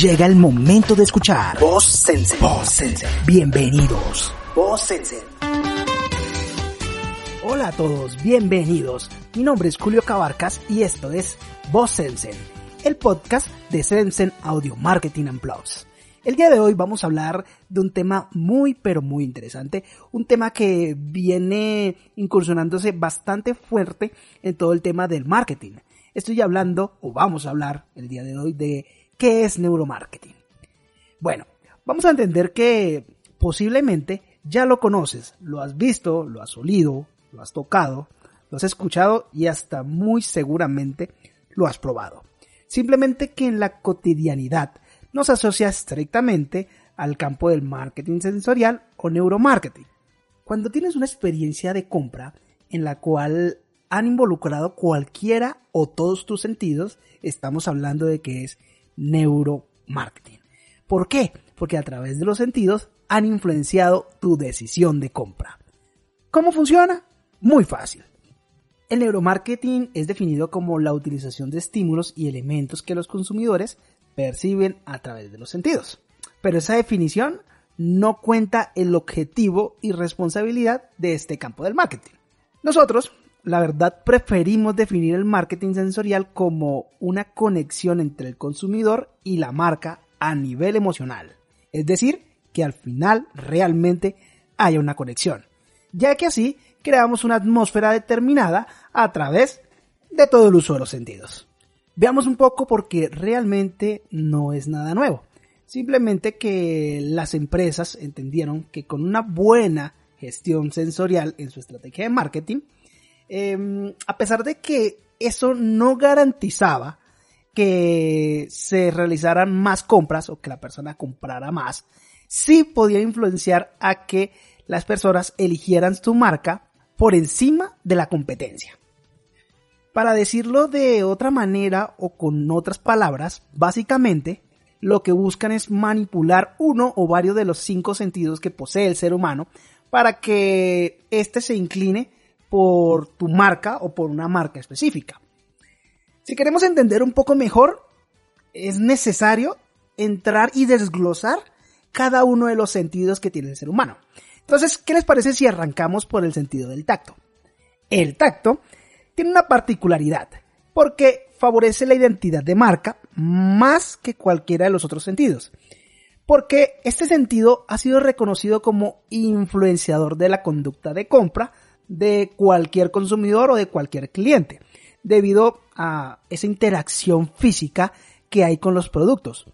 Llega el momento de escuchar Voz Sense. Voz Sense. Bienvenidos. Voz Sense. Hola a todos, bienvenidos. Mi nombre es Julio Cabarcas y esto es Voz Sense, el podcast de Sensen Audio Marketing and Plus. El día de hoy vamos a hablar de un tema muy pero muy interesante, un tema que viene incursionándose bastante fuerte en todo el tema del marketing. Estoy hablando, o vamos a hablar el día de hoy, de qué es neuromarketing. Bueno, vamos a entender que posiblemente ya lo conoces, lo has visto, lo has olido, lo has tocado, lo has escuchado y hasta muy seguramente lo has probado. Simplemente que en la cotidianidad nos asocia estrictamente al campo del marketing sensorial o neuromarketing. Cuando tienes una experiencia de compra en la cual han involucrado cualquiera o todos tus sentidos, estamos hablando de que es neuromarketing. ¿Por qué? Porque a través de los sentidos han influenciado tu decisión de compra. ¿Cómo funciona? Muy fácil. El neuromarketing es definido como la utilización de estímulos y elementos que los consumidores perciben a través de los sentidos. Pero esa definición no cuenta el objetivo y responsabilidad de este campo del marketing. Nosotros, la verdad, preferimos definir el marketing sensorial como una conexión entre el consumidor y la marca a nivel emocional. Es decir, que al final realmente haya una conexión, ya que así creamos una atmósfera determinada a través de todo el uso de los sentidos. Veamos un poco porque realmente no es nada nuevo. Simplemente que las empresas entendieron que con una buena gestión sensorial en su estrategia de marketing, em, a pesar de que eso no garantizaba que se realizaran más compras o que la persona comprara más, sí podía influenciar a que las personas eligieran su marca por encima de la competencia. Para decirlo de otra manera o con otras palabras, básicamente lo que buscan es manipular uno o varios de los cinco sentidos que posee el ser humano para que éste se incline por tu marca o por una marca específica. Si queremos entender un poco mejor, es necesario entrar y desglosar cada uno de los sentidos que tiene el ser humano. Entonces, ¿qué les parece si arrancamos por el sentido del tacto? El tacto tiene una particularidad, porque favorece la identidad de marca más que cualquiera de los otros sentidos. Porque este sentido ha sido reconocido como influenciador de la conducta de compra de cualquier consumidor o de cualquier cliente, debido a esa interacción física que hay con los productos.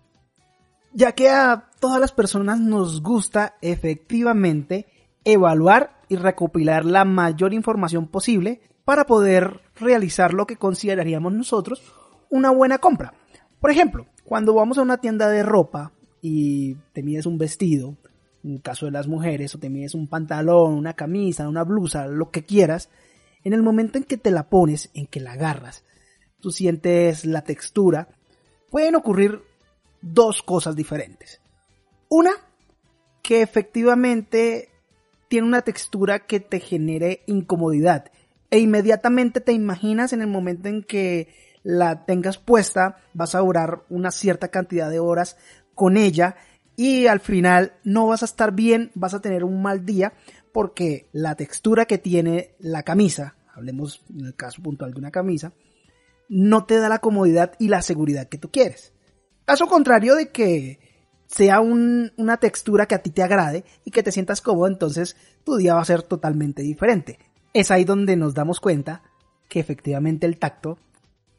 Ya que a todas las personas nos gusta efectivamente evaluar y recopilar la mayor información posible para poder realizar lo que consideraríamos nosotros una buena compra. Por ejemplo, cuando vamos a una tienda de ropa y te mides un vestido, en el caso de las mujeres, o te mides un pantalón, una camisa, una blusa, lo que quieras, en el momento en que te la pones, en que la agarras, tú sientes la textura, pueden ocurrir dos cosas diferentes. Una, que efectivamente tiene una textura que te genere incomodidad e inmediatamente te imaginas en el momento en que la tengas puesta, vas a durar una cierta cantidad de horas con ella y al final no vas a estar bien, vas a tener un mal día porque la textura que tiene la camisa, hablemos en el caso puntual de una camisa, no te da la comodidad y la seguridad que tú quieres. Caso contrario de que sea una textura que a ti te agrade y que te sientas cómodo, entonces tu día va a ser totalmente diferente es ahí donde nos damos cuenta que efectivamente el tacto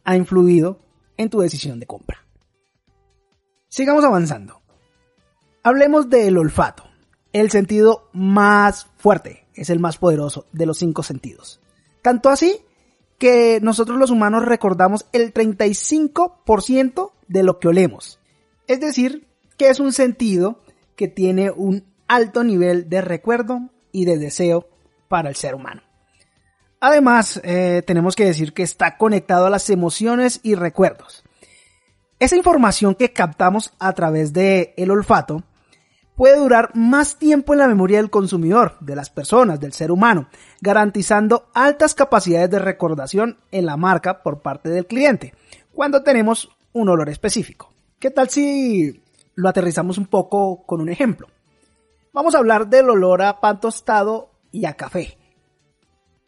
ha influido en tu decisión de compra. Sigamos avanzando. Hablemos del olfato, el sentido más fuerte, es el más poderoso de los cinco sentidos. Tanto así que nosotros los humanos recordamos el 35% de lo que olemos. Es decir, que es un sentido que tiene un alto nivel de recuerdo y de deseo para el ser humano. Además, eh, tenemos que decir que está conectado a las emociones y recuerdos. Esa información que captamos a través del el olfato puede durar más tiempo en la memoria del consumidor, de las personas, del ser humano, garantizando altas capacidades de recordación en la marca por parte del cliente, cuando tenemos un olor específico. ¿Qué tal si lo aterrizamos un poco con un ejemplo? Vamos a hablar del olor a pan tostado y a café.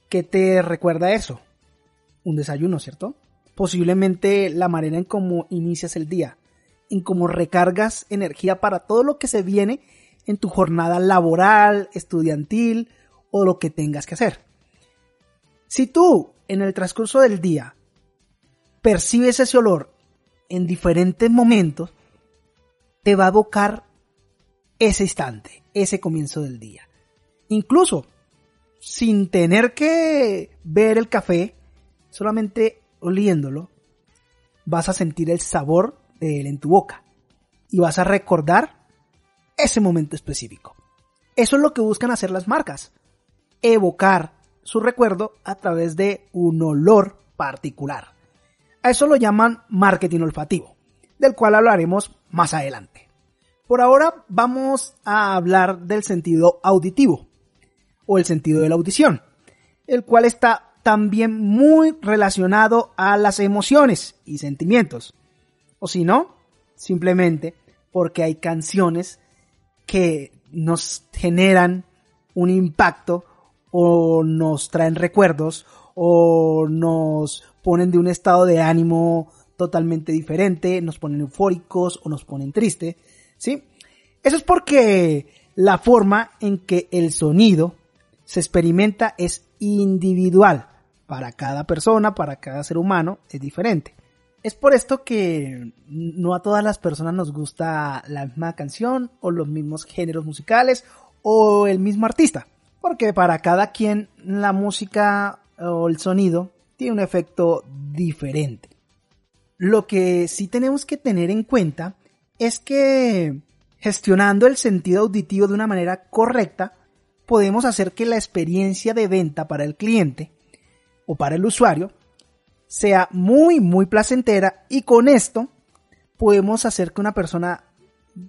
¿Qué te recuerda eso? Un desayuno, ¿cierto? Posiblemente la manera en cómo inicias el día, en cómo recargas energía para todo lo que se viene en tu jornada laboral, estudiantil o lo que tengas que hacer. Si tú en el transcurso del día percibes ese olor en diferentes momentos, te va a evocar ese instante, ese comienzo del día. Incluso sin tener que ver el café, solamente oliéndolo, vas a sentir el sabor de él en tu boca y vas a recordar ese momento específico. Eso es lo que buscan hacer las marcas, evocar su recuerdo a través de un olor particular. A eso lo llaman marketing olfativo, del cual hablaremos más adelante. Por ahora vamos a hablar del sentido auditivo o el sentido de la audición, el cual está también muy relacionado a las emociones y sentimientos. O si no, simplemente porque hay canciones que nos generan un impacto o nos traen recuerdos o nos ponen de un estado de ánimo totalmente diferente, nos ponen eufóricos o nos ponen tristes, ¿sí? Eso es porque la forma en que el sonido se experimenta es individual. Para cada persona, para cada ser humano, es diferente. Es por esto que no a todas las personas nos gusta la misma canción o los mismos géneros musicales o el mismo artista. Porque para cada quien la música o el sonido tiene un efecto diferente. Lo que sí tenemos que tener en cuenta es que gestionando el sentido auditivo de una manera correcta, podemos hacer que la experiencia de venta para el cliente o para el usuario sea muy, muy placentera y con esto podemos hacer que una persona,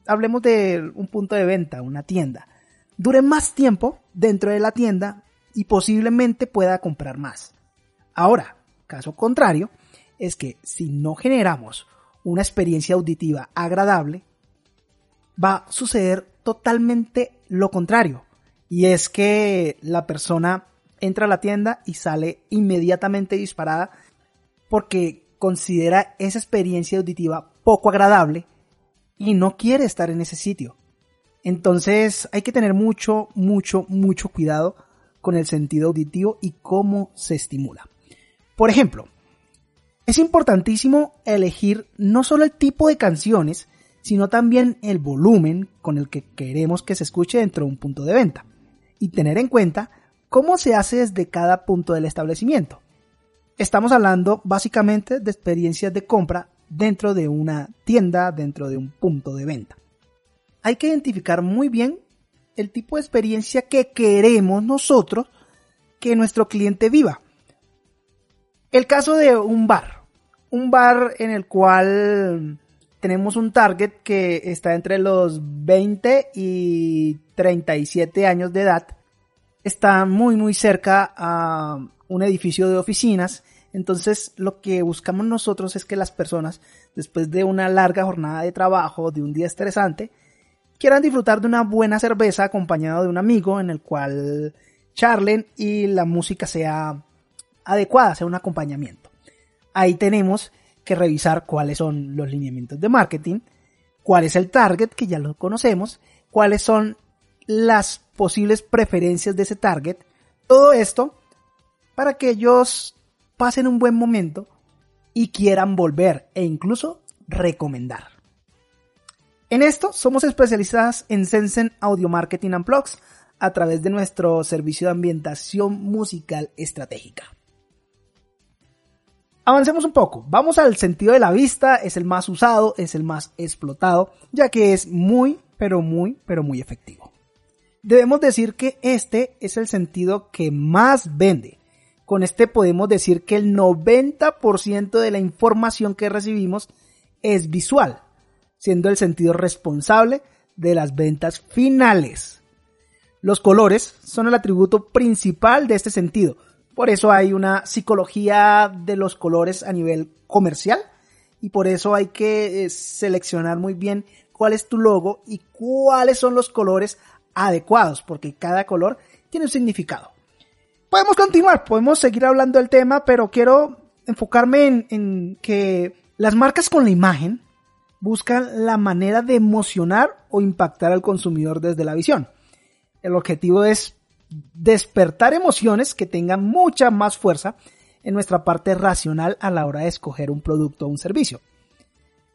hablemos de un punto de venta, una tienda, dure más tiempo dentro de la tienda y posiblemente pueda comprar más. Ahora, caso contrario, es que si no generamos una experiencia auditiva agradable, va a suceder totalmente lo contrario. Y es que la persona entra a la tienda y sale inmediatamente disparada porque considera esa experiencia auditiva poco agradable y no quiere estar en ese sitio. Entonces hay que tener mucho, mucho, mucho cuidado con el sentido auditivo y cómo se estimula. Por ejemplo, es importantísimo elegir no solo el tipo de canciones, sino también el volumen con el que queremos que se escuche dentro de un punto de venta y tener en cuenta cómo se hace desde cada punto del establecimiento. Estamos hablando básicamente de experiencias de compra dentro de una tienda, dentro de un punto de venta. Hay que identificar muy bien el tipo de experiencia que queremos nosotros que nuestro cliente viva. El caso de un bar. Un bar en el cual tenemos un target que está entre los 20 y 37 años de edad. Está muy muy cerca a un edificio de oficinas. Entonces lo que buscamos nosotros es que las personas, después de una larga jornada de trabajo, de un día estresante, quieran disfrutar de una buena cerveza acompañado de un amigo en el cual charlen y la música sea adecuada, sea un acompañamiento. Ahí tenemos que revisar cuáles son los lineamientos de marketing, cuál es el target, que ya lo conocemos, cuáles son las posibles preferencias de ese target, todo esto para que ellos pasen un buen momento y quieran volver e incluso recomendar. En esto somos especialistas en Sensen Audio Marketing and Blogs a través de nuestro servicio de ambientación musical estratégica. Avancemos un poco. Vamos al sentido de la vista. Es el más usado, es el más explotado, ya que es muy, pero muy, pero muy efectivo. Debemos decir que este es el sentido que más vende. Con este podemos decir que el 90% de la información que recibimos es visual, siendo el sentido responsable de las ventas finales. Los colores son el atributo principal de este sentido, por eso hay una psicología de los colores a nivel comercial y por eso hay que eh, seleccionar muy bien cuál es tu logo y cuáles son los colores adecuados, porque cada color tiene un significado. Podemos continuar, podemos seguir hablando del tema, pero quiero enfocarme en, en que las marcas con la imagen buscan la manera de emocionar o impactar al consumidor desde la visión. El objetivo es despertar emociones que tengan mucha más fuerza en nuestra parte racional a la hora de escoger un producto o un servicio.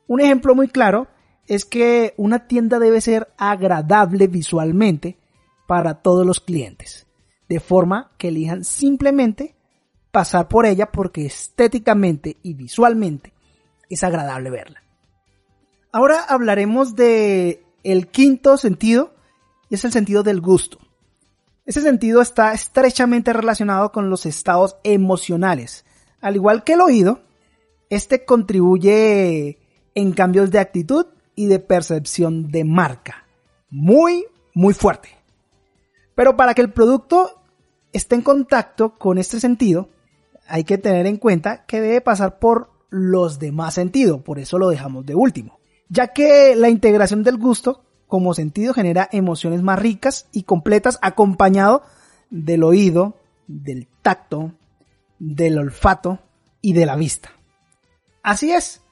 Un ejemplo muy claro es que una tienda debe ser agradable visualmente para todos los clientes, de forma que elijan simplemente pasar por ella porque estéticamente y visualmente es agradable verla. Ahora hablaremos de el quinto sentido y es el sentido del gusto. Ese sentido está estrechamente relacionado con los estados emocionales. Al igual que el oído, este contribuye en cambios de actitud y de percepción de marca. Muy, muy fuerte. Pero para que el producto esté en contacto con este sentido, hay que tener en cuenta que debe pasar por los demás sentidos, por eso lo dejamos de último. Ya que la integración del gusto como sentido genera emociones más ricas y completas acompañado del oído, del tacto, del olfato y de la vista. Así es,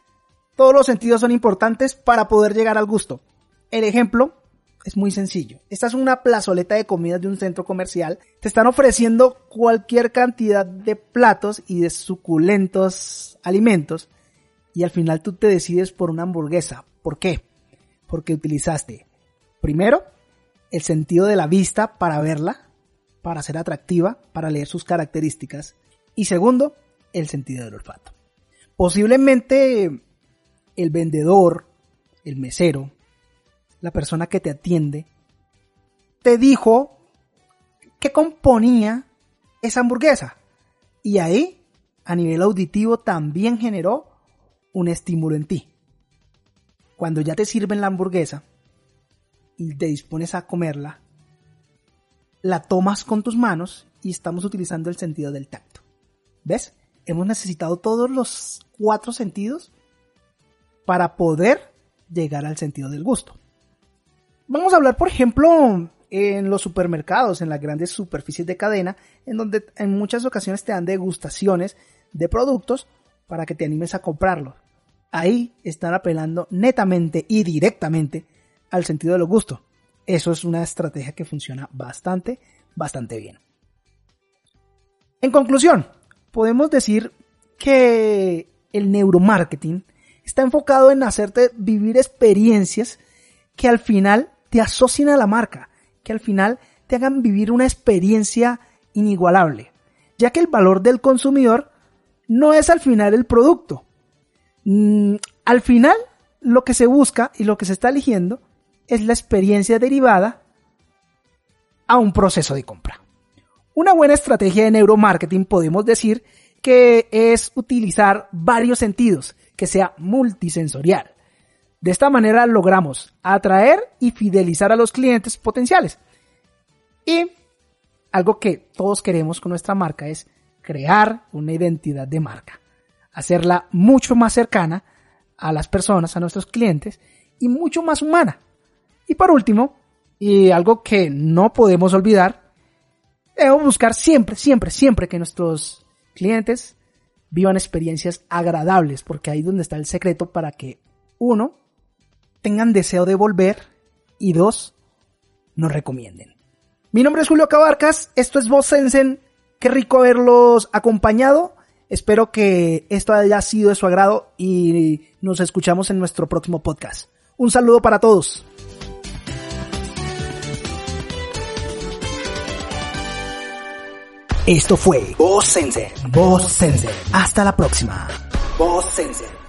todos los sentidos son importantes para poder llegar al gusto. El ejemplo es muy sencillo. Esta es una plazoleta de comidas de un centro comercial. Te están ofreciendo cualquier cantidad de platos y de suculentos alimentos y al final tú te decides por una hamburguesa. ¿Por qué? Porque utilizaste Primero, el sentido de la vista para verla, para ser atractiva, para leer sus características. Y segundo, el sentido del olfato. Posiblemente el vendedor, el mesero, la persona que te atiende, te dijo qué componía esa hamburguesa. Y ahí, a nivel auditivo, también generó un estímulo en ti. Cuando ya te sirven la hamburguesa, y te dispones a comerla, la tomas con tus manos y estamos utilizando el sentido del tacto. ¿Ves? Hemos necesitado todos los cuatro sentidos para poder llegar al sentido del gusto. Vamos a hablar, por ejemplo, en los supermercados, en las grandes superficies de cadena, en donde en muchas ocasiones te dan degustaciones de productos para que te animes a comprarlos. Ahí están apelando netamente y directamente al sentido de los gustos. Eso es una estrategia que funciona bastante, bastante bien. En conclusión, podemos decir que el neuromarketing está enfocado en hacerte vivir experiencias que al final te asocien a la marca, que al final te hagan vivir una experiencia inigualable, ya que el valor del consumidor no es al final el producto. Mm, al final, lo que se busca y lo que se está eligiendo es la experiencia derivada a un proceso de compra. Una buena estrategia de neuromarketing podemos decir que es utilizar varios sentidos, que sea multisensorial. De esta manera logramos atraer y fidelizar a los clientes potenciales. Y algo que todos queremos con nuestra marca es crear una identidad de marca, hacerla mucho más cercana a las personas, a nuestros clientes y mucho más humana. Y por último, y algo que no podemos olvidar, debemos buscar siempre, siempre, siempre que nuestros clientes vivan experiencias agradables, porque ahí es donde está el secreto para que, uno, tengan deseo de volver y dos, nos recomienden. Mi nombre es Julio Cabarcas, esto es Voz Sensen, qué rico haberlos acompañado, espero que esto haya sido de su agrado y nos escuchamos en nuestro próximo podcast. Un saludo para todos. Esto fue Voz Sensei. Voz Sensei. Hasta la próxima. Voz Sensei.